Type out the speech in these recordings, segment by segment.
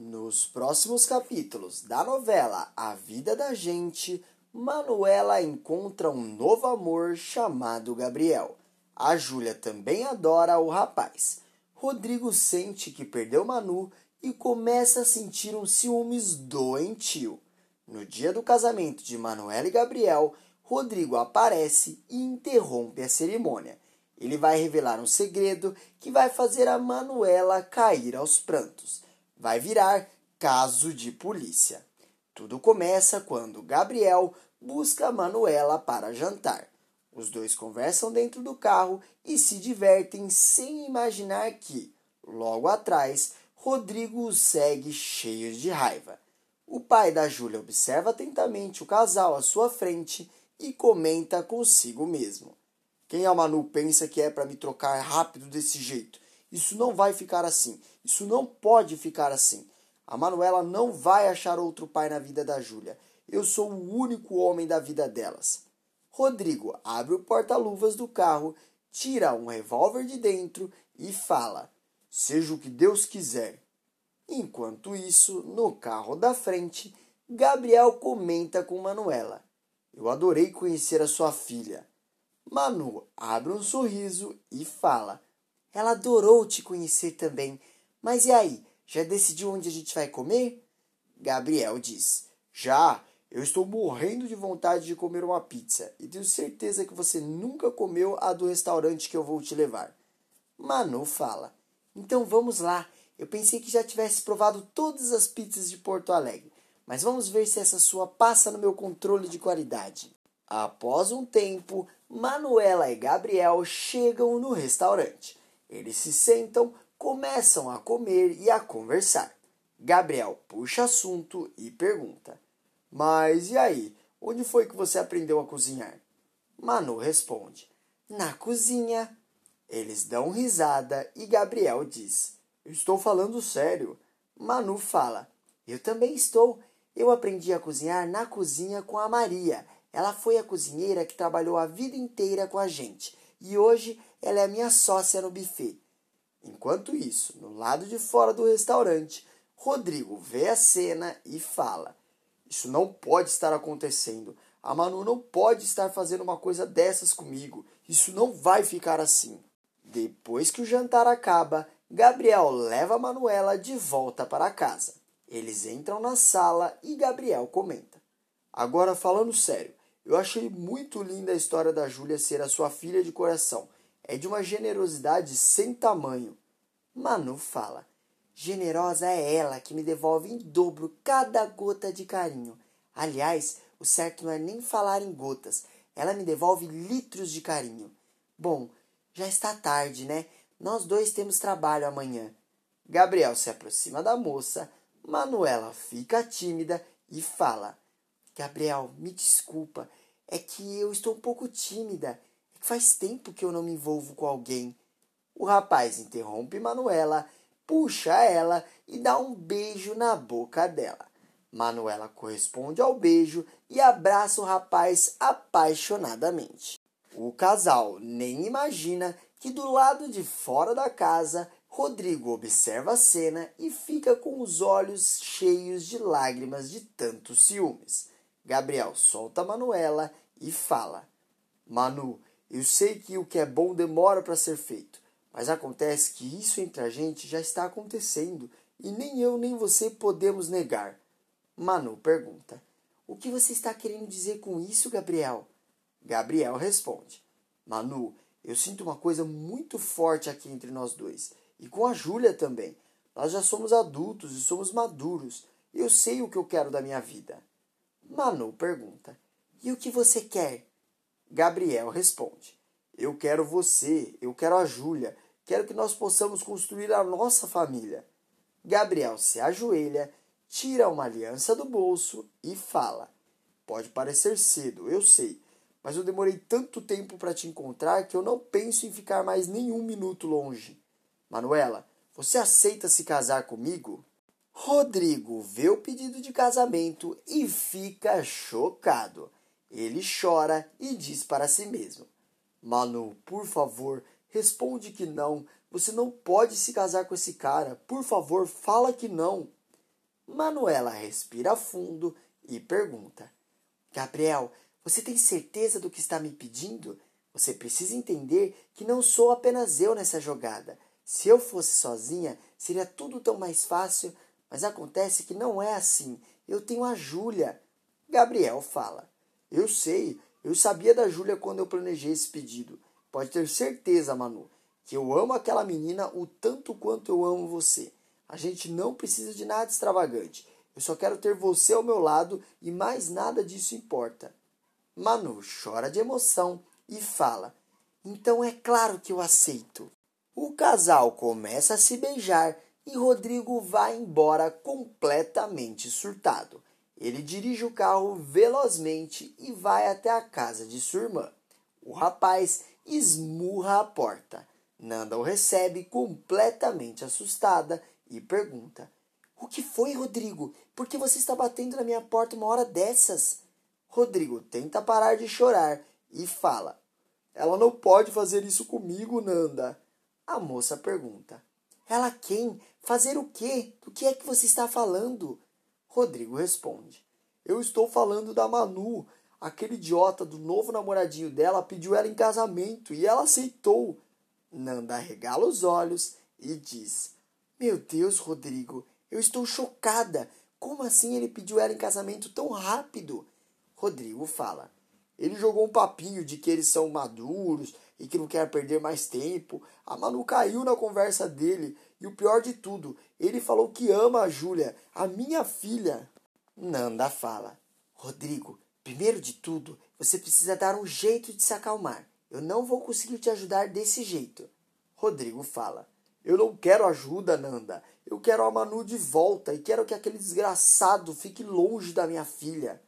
Nos próximos capítulos da novela A Vida da Gente, Manuela encontra um novo amor chamado Gabriel. A Júlia também adora o rapaz. Rodrigo sente que perdeu Manu e começa a sentir um ciúmes doentio. No dia do casamento de Manuela e Gabriel, Rodrigo aparece e interrompe a cerimônia. Ele vai revelar um segredo que vai fazer a Manuela cair aos prantos. Vai virar caso de polícia. Tudo começa quando Gabriel busca Manuela para jantar. Os dois conversam dentro do carro e se divertem sem imaginar que, logo atrás, Rodrigo os segue cheio de raiva. O pai da Júlia observa atentamente o casal à sua frente e comenta consigo mesmo. Quem a Manu pensa que é para me trocar rápido desse jeito? Isso não vai ficar assim. Isso não pode ficar assim. A Manuela não vai achar outro pai na vida da Júlia. Eu sou o único homem da vida delas. Rodrigo abre o porta-luvas do carro, tira um revólver de dentro e fala: Seja o que Deus quiser. Enquanto isso, no carro da frente, Gabriel comenta com Manuela: Eu adorei conhecer a sua filha. Manu abre um sorriso e fala: Ela adorou te conhecer também. Mas e aí? Já decidiu onde a gente vai comer? Gabriel diz: Já. Eu estou morrendo de vontade de comer uma pizza e tenho certeza que você nunca comeu a do restaurante que eu vou te levar. Manu fala: Então vamos lá. Eu pensei que já tivesse provado todas as pizzas de Porto Alegre, mas vamos ver se essa sua passa no meu controle de qualidade. Após um tempo, Manuela e Gabriel chegam no restaurante. Eles se sentam, começam a comer e a conversar. Gabriel puxa assunto e pergunta: Mas e aí? Onde foi que você aprendeu a cozinhar? Manu responde: Na cozinha. Eles dão risada e Gabriel diz: estou falando sério. Manu fala: Eu também estou. Eu aprendi a cozinhar na cozinha com a Maria ela foi a cozinheira que trabalhou a vida inteira com a gente e hoje ela é minha sócia no buffet. Enquanto isso, no lado de fora do restaurante, Rodrigo vê a cena e fala: Isso não pode estar acontecendo. A Manu não pode estar fazendo uma coisa dessas comigo. Isso não vai ficar assim. Depois que o jantar acaba, Gabriel leva a Manuela de volta para casa. Eles entram na sala e Gabriel comenta: Agora falando sério, eu achei muito linda a história da Júlia ser a sua filha de coração. É de uma generosidade sem tamanho. Manu fala: Generosa é ela que me devolve em dobro cada gota de carinho. Aliás, o certo não é nem falar em gotas. Ela me devolve litros de carinho. Bom, já está tarde, né? Nós dois temos trabalho amanhã. Gabriel se aproxima da moça. Manuela fica tímida e fala: Gabriel, me desculpa, é que eu estou um pouco tímida. Faz tempo que eu não me envolvo com alguém. O rapaz interrompe Manuela, puxa ela e dá um beijo na boca dela. Manuela corresponde ao beijo e abraça o rapaz apaixonadamente. O casal nem imagina que do lado de fora da casa, Rodrigo observa a cena e fica com os olhos cheios de lágrimas de tantos ciúmes. Gabriel solta Manuela e fala: Manu, eu sei que o que é bom demora para ser feito, mas acontece que isso entre a gente já está acontecendo e nem eu nem você podemos negar. Manu pergunta: O que você está querendo dizer com isso, Gabriel? Gabriel responde: Manu, eu sinto uma coisa muito forte aqui entre nós dois e com a Júlia também. Nós já somos adultos e somos maduros. Eu sei o que eu quero da minha vida. Manu pergunta: E o que você quer? Gabriel responde: Eu quero você, eu quero a Júlia, quero que nós possamos construir a nossa família. Gabriel se ajoelha, tira uma aliança do bolso e fala: Pode parecer cedo, eu sei, mas eu demorei tanto tempo para te encontrar que eu não penso em ficar mais nenhum minuto longe. Manuela, você aceita se casar comigo? Rodrigo vê o pedido de casamento e fica chocado. Ele chora e diz para si mesmo: Manu, por favor, responde que não. Você não pode se casar com esse cara. Por favor, fala que não. Manuela respira fundo e pergunta: Gabriel, você tem certeza do que está me pedindo? Você precisa entender que não sou apenas eu nessa jogada. Se eu fosse sozinha, seria tudo tão mais fácil, mas acontece que não é assim. Eu tenho a Júlia. Gabriel fala: Eu sei, eu sabia da Júlia quando eu planejei esse pedido. Pode ter certeza, Manu, que eu amo aquela menina o tanto quanto eu amo você. A gente não precisa de nada extravagante. Eu só quero ter você ao meu lado e mais nada disso importa. Manu chora de emoção e fala: Então é claro que eu aceito. O casal começa a se beijar e Rodrigo vai embora completamente surtado. Ele dirige o carro velozmente e vai até a casa de sua irmã. O rapaz esmurra a porta. Nanda o recebe completamente assustada e pergunta: O que foi, Rodrigo? Por que você está batendo na minha porta uma hora dessas? Rodrigo tenta parar de chorar e fala: Ela não pode fazer isso comigo, Nanda. A moça pergunta: Ela quem? Fazer o quê? Do que é que você está falando? Rodrigo responde: Eu estou falando da Manu. Aquele idiota do novo namoradinho dela pediu ela em casamento e ela aceitou. Nanda regala os olhos e diz: Meu Deus, Rodrigo, eu estou chocada. Como assim ele pediu ela em casamento tão rápido? Rodrigo fala: Ele jogou um papinho de que eles são maduros e que não quer perder mais tempo. A Manu caiu na conversa dele e o pior de tudo, ele falou que ama a Júlia, a minha filha. Nanda fala: Rodrigo, primeiro de tudo, você precisa dar um jeito de se acalmar. Eu não vou conseguir te ajudar desse jeito. Rodrigo fala: Eu não quero ajuda, Nanda. Eu quero a Manu de volta e quero que aquele desgraçado fique longe da minha filha.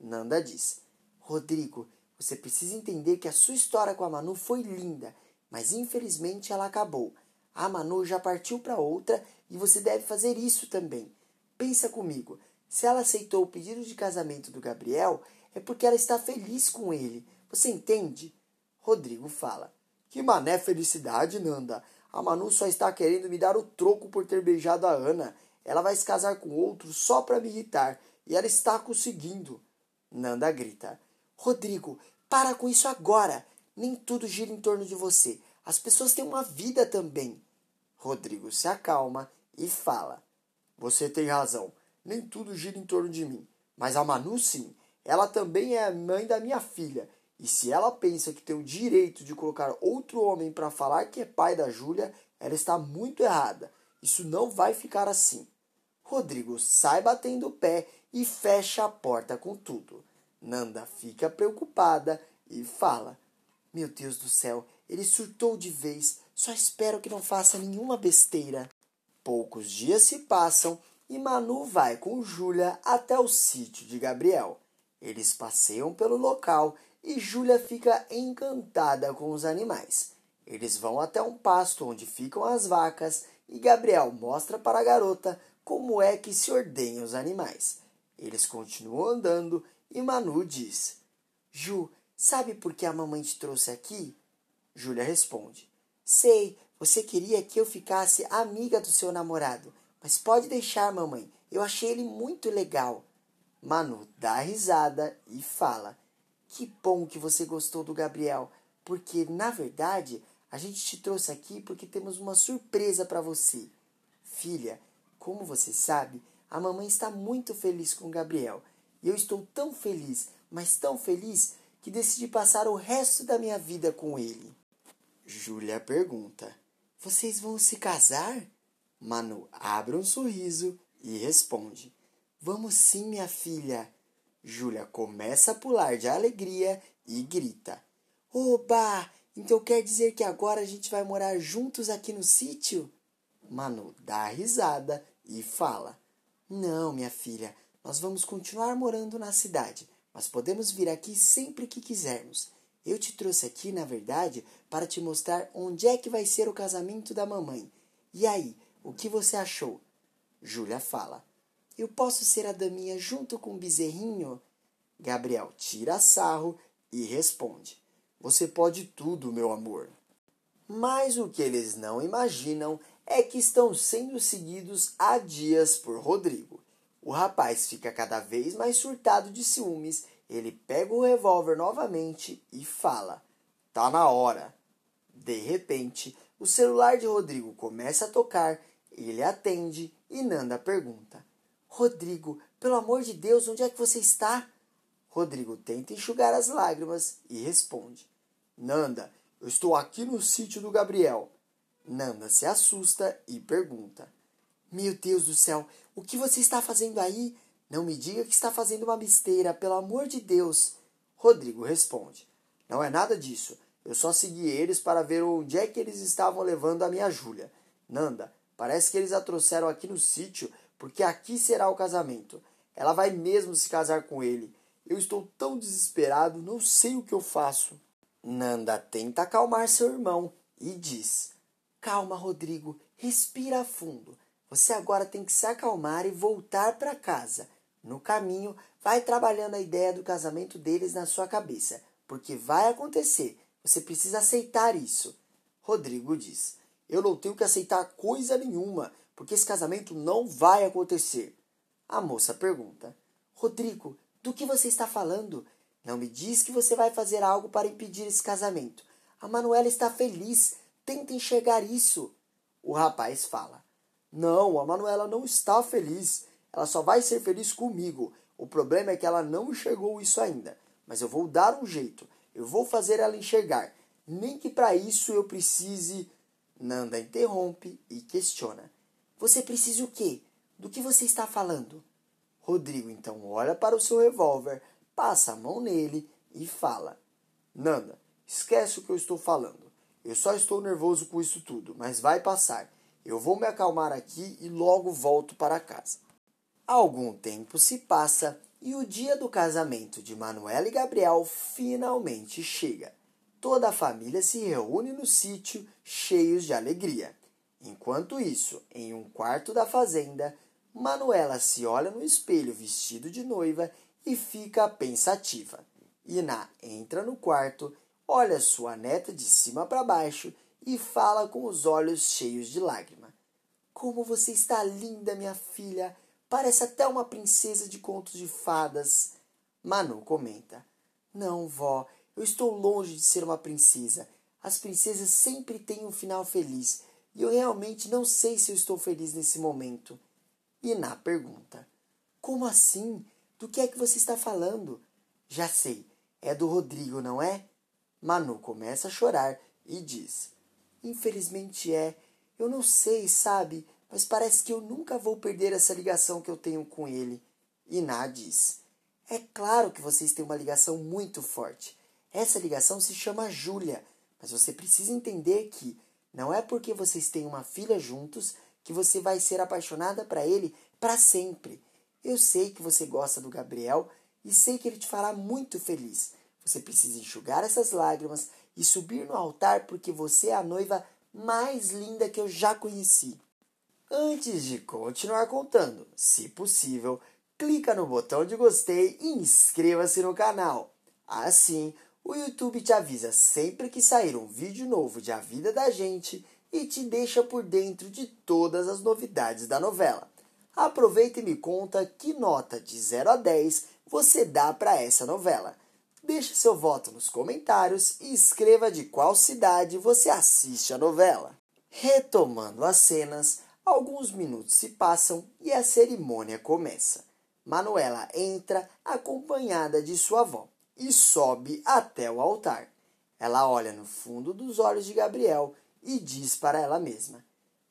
Nanda diz: Rodrigo, você precisa entender que a sua história com a Manu foi linda, mas infelizmente ela acabou. A Manu já partiu para outra e você deve fazer isso também. Pensa comigo, se ela aceitou o pedido de casamento do Gabriel, é porque ela está feliz com ele. Você entende? Rodrigo fala. Que mané felicidade, Nanda. A Manu só está querendo me dar o troco por ter beijado a Ana. Ela vai se casar com outro só para me irritar. E ela está conseguindo. Nanda grita. Rodrigo, para com isso agora. Nem tudo gira em torno de você. As pessoas têm uma vida também. Rodrigo se acalma e fala: Você tem razão, nem tudo gira em torno de mim. Mas a Manu, sim, ela também é a mãe da minha filha. E se ela pensa que tem o direito de colocar outro homem para falar que é pai da Júlia, ela está muito errada. Isso não vai ficar assim. Rodrigo sai batendo o pé e fecha a porta com tudo. Nanda fica preocupada e fala: Meu Deus do céu, ele surtou de vez. Só espero que não faça nenhuma besteira. Poucos dias se passam e Manu vai com Júlia até o sítio de Gabriel. Eles passeiam pelo local e Júlia fica encantada com os animais. Eles vão até um pasto onde ficam as vacas e Gabriel mostra para a garota como é que se ordenham os animais. Eles continuam andando e Manu diz: Ju, sabe por que a mamãe te trouxe aqui? Júlia responde: Sei, você queria que eu ficasse amiga do seu namorado, mas pode deixar, mamãe, eu achei ele muito legal. Manu dá risada e fala: Que bom que você gostou do Gabriel, porque na verdade a gente te trouxe aqui porque temos uma surpresa para você. Filha, como você sabe, a mamãe está muito feliz com o Gabriel. E eu estou tão feliz, mas tão feliz, que decidi passar o resto da minha vida com ele. Júlia pergunta: Vocês vão se casar? Manu abre um sorriso e responde: Vamos sim, minha filha. Júlia começa a pular de alegria e grita: Oba! Então quer dizer que agora a gente vai morar juntos aqui no sítio? Manu dá risada e fala: Não, minha filha, nós vamos continuar morando na cidade, mas podemos vir aqui sempre que quisermos. Eu te trouxe aqui, na verdade, para te mostrar onde é que vai ser o casamento da mamãe. E aí, o que você achou? Júlia fala: Eu posso ser a daminha junto com o bezerrinho? Gabriel tira sarro e responde: Você pode tudo, meu amor. Mas o que eles não imaginam é que estão sendo seguidos há dias por Rodrigo. O rapaz fica cada vez mais surtado de ciúmes. Ele pega o revólver novamente e fala: Tá na hora. De repente, o celular de Rodrigo começa a tocar, ele atende e Nanda pergunta: Rodrigo, pelo amor de Deus, onde é que você está? Rodrigo tenta enxugar as lágrimas e responde: Nanda, eu estou aqui no sítio do Gabriel. Nanda se assusta e pergunta: Meu Deus do céu, o que você está fazendo aí? Não me diga que está fazendo uma besteira, pelo amor de Deus. Rodrigo responde: Não é nada disso. Eu só segui eles para ver onde é que eles estavam levando a minha Júlia. Nanda, parece que eles a trouxeram aqui no sítio, porque aqui será o casamento. Ela vai mesmo se casar com ele. Eu estou tão desesperado, não sei o que eu faço. Nanda tenta acalmar seu irmão e diz: Calma, Rodrigo, respira fundo. Você agora tem que se acalmar e voltar para casa. No caminho, vai trabalhando a ideia do casamento deles na sua cabeça, porque vai acontecer. Você precisa aceitar isso. Rodrigo diz: Eu não tenho que aceitar coisa nenhuma, porque esse casamento não vai acontecer. A moça pergunta: Rodrigo, do que você está falando? Não me diz que você vai fazer algo para impedir esse casamento. A Manuela está feliz. Tenta enxergar isso. O rapaz fala: Não, a Manuela não está feliz. Ela só vai ser feliz comigo. O problema é que ela não enxergou isso ainda. Mas eu vou dar um jeito. Eu vou fazer ela enxergar. Nem que para isso eu precise. Nanda interrompe e questiona: Você precisa o quê? Do que você está falando? Rodrigo então olha para o seu revólver, passa a mão nele e fala: Nanda, esquece o que eu estou falando. Eu só estou nervoso com isso tudo, mas vai passar. Eu vou me acalmar aqui e logo volto para casa. Algum tempo se passa e o dia do casamento de Manuela e Gabriel finalmente chega. Toda a família se reúne no sítio, cheios de alegria. Enquanto isso, em um quarto da fazenda, Manuela se olha no espelho vestido de noiva e fica pensativa. Iná entra no quarto, olha sua neta de cima para baixo e fala com os olhos cheios de lágrima. Como você está linda, minha filha! Parece até uma princesa de contos de fadas. Manu comenta: Não, vó, eu estou longe de ser uma princesa. As princesas sempre têm um final feliz e eu realmente não sei se eu estou feliz nesse momento. Iná pergunta: Como assim? Do que é que você está falando? Já sei, é do Rodrigo, não é? Manu começa a chorar e diz: Infelizmente é. Eu não sei, sabe? mas parece que eu nunca vou perder essa ligação que eu tenho com ele. Iná diz: É claro que vocês têm uma ligação muito forte. Essa ligação se chama Júlia, mas você precisa entender que não é porque vocês têm uma filha juntos que você vai ser apaixonada para ele para sempre. Eu sei que você gosta do Gabriel e sei que ele te fará muito feliz. Você precisa enxugar essas lágrimas e subir no altar porque você é a noiva mais linda que eu já conheci. Antes de continuar contando, se possível, clica no botão de gostei e inscreva-se no canal. Assim, o YouTube te avisa sempre que sair um vídeo novo de A Vida da Gente e te deixa por dentro de todas as novidades da novela. Aproveita e me conta que nota de 0 a 10 você dá para essa novela. Deixe seu voto nos comentários e escreva de qual cidade você assiste a novela. Retomando as cenas, Alguns minutos se passam e a cerimônia começa. Manuela entra acompanhada de sua avó e sobe até o altar. Ela olha no fundo dos olhos de Gabriel e diz para ela mesma: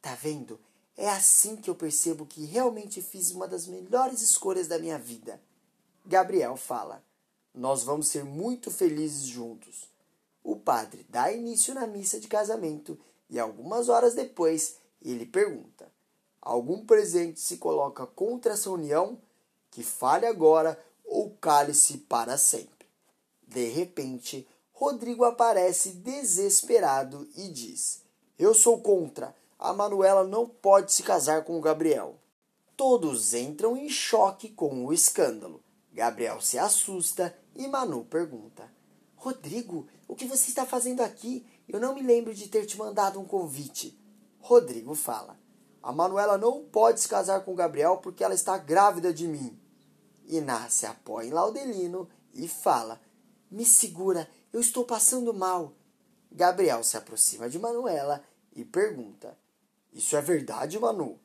Tá vendo? É assim que eu percebo que realmente fiz uma das melhores escolhas da minha vida. Gabriel fala: Nós vamos ser muito felizes juntos. O padre dá início na missa de casamento e algumas horas depois ele pergunta: Algum presente se coloca contra essa união? Que fale agora ou cale-se para sempre. De repente, Rodrigo aparece desesperado e diz: Eu sou contra. A Manuela não pode se casar com o Gabriel. Todos entram em choque com o escândalo. Gabriel se assusta e Manu pergunta: Rodrigo, o que você está fazendo aqui? Eu não me lembro de ter te mandado um convite. Rodrigo fala: A Manuela não pode se casar com o Gabriel porque ela está grávida de mim. Inácia apoia em Laudelino e fala: Me segura, eu estou passando mal. Gabriel se aproxima de Manuela e pergunta: Isso é verdade, Manu?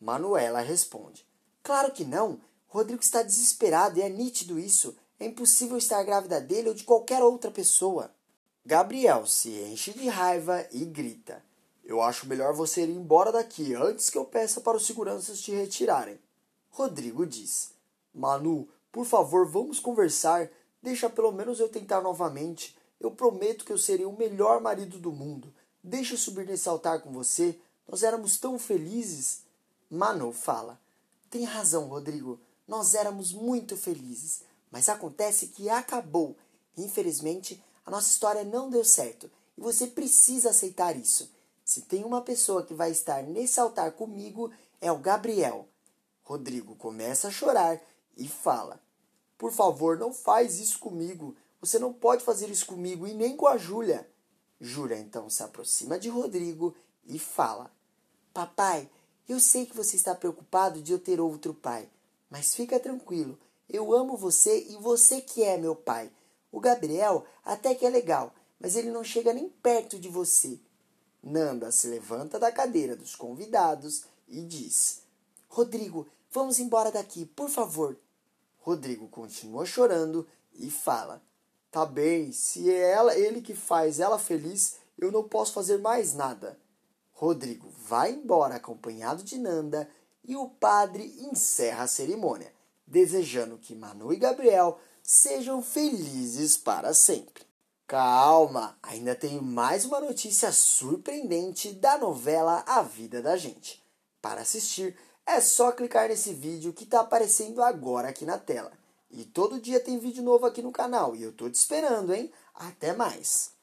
Manuela responde: Claro que não. Rodrigo está desesperado e é nítido isso. É impossível estar grávida dele ou de qualquer outra pessoa. Gabriel se enche de raiva e grita: Eu acho melhor você ir embora daqui antes que eu peça para os seguranças te retirarem. Rodrigo diz: Manu, por favor, vamos conversar. Deixa pelo menos eu tentar novamente. Eu prometo que eu serei o melhor marido do mundo. Deixa eu subir nesse altar com você. Nós éramos tão felizes. Manu fala: Tem razão, Rodrigo. Nós éramos muito felizes. Mas acontece que acabou. Infelizmente, a nossa história não deu certo e você precisa aceitar isso. Se tem uma pessoa que vai estar nesse altar comigo, é o Gabriel. Rodrigo começa a chorar e fala: Por favor, não faz isso comigo. Você não pode fazer isso comigo e nem com a Júlia. Júlia então se aproxima de Rodrigo e fala: Papai, eu sei que você está preocupado de eu ter outro pai, mas fica tranquilo. Eu amo você e você que é meu pai. O Gabriel até que é legal, mas ele não chega nem perto de você. Nanda se levanta da cadeira dos convidados e diz: Rodrigo, vamos embora daqui, por favor. Rodrigo continua chorando e fala: Tá bem, se é ela, ele que faz ela feliz, eu não posso fazer mais nada. Rodrigo vai embora acompanhado de Nanda e o padre encerra a cerimônia, desejando que Manu e Gabriel sejam felizes para sempre. Calma, ainda tenho mais uma notícia surpreendente da novela A Vida da Gente. Para assistir, é só clicar nesse vídeo que está aparecendo agora aqui na tela. E todo dia tem vídeo novo aqui no canal e eu tô te esperando, hein? Até mais!